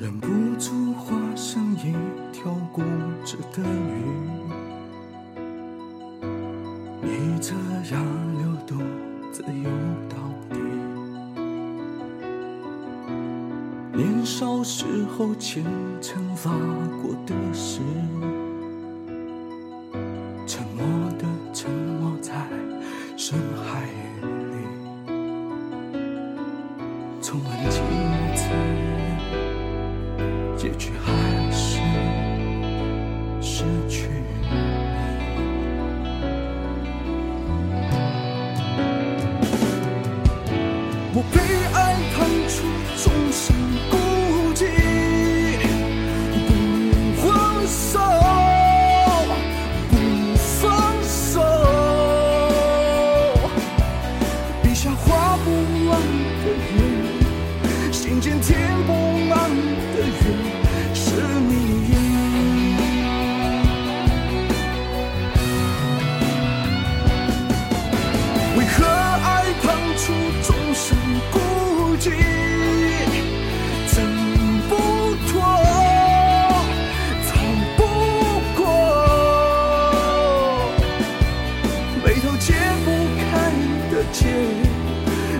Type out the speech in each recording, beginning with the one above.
忍不住化身一条固执的鱼，逆着洋流独自游到底。年少时候虔诚发过的誓，结局还是失去你。我被爱烫出终身孤寂，不放手，不放手，笔下画不完的圆，心间填不满的缘，是你。为何爱烫出终身孤寂？挣不脱，逃不过，眉头解不开的结，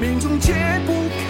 命中解不开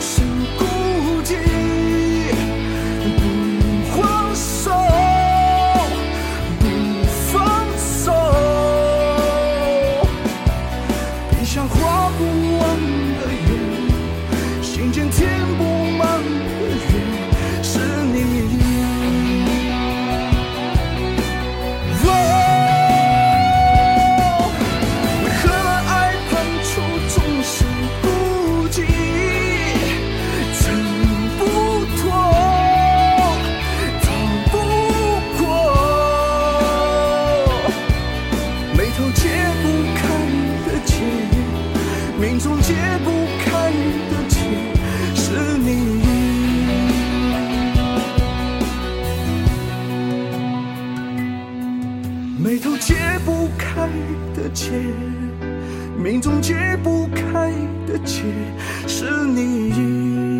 是孤寂，不手，不放手。笔下画不完的圆，心间填不满的缘，是你。为何爱判处众生？命中解不开的结，是你眉头解不开的结，命中解不开的结，是你。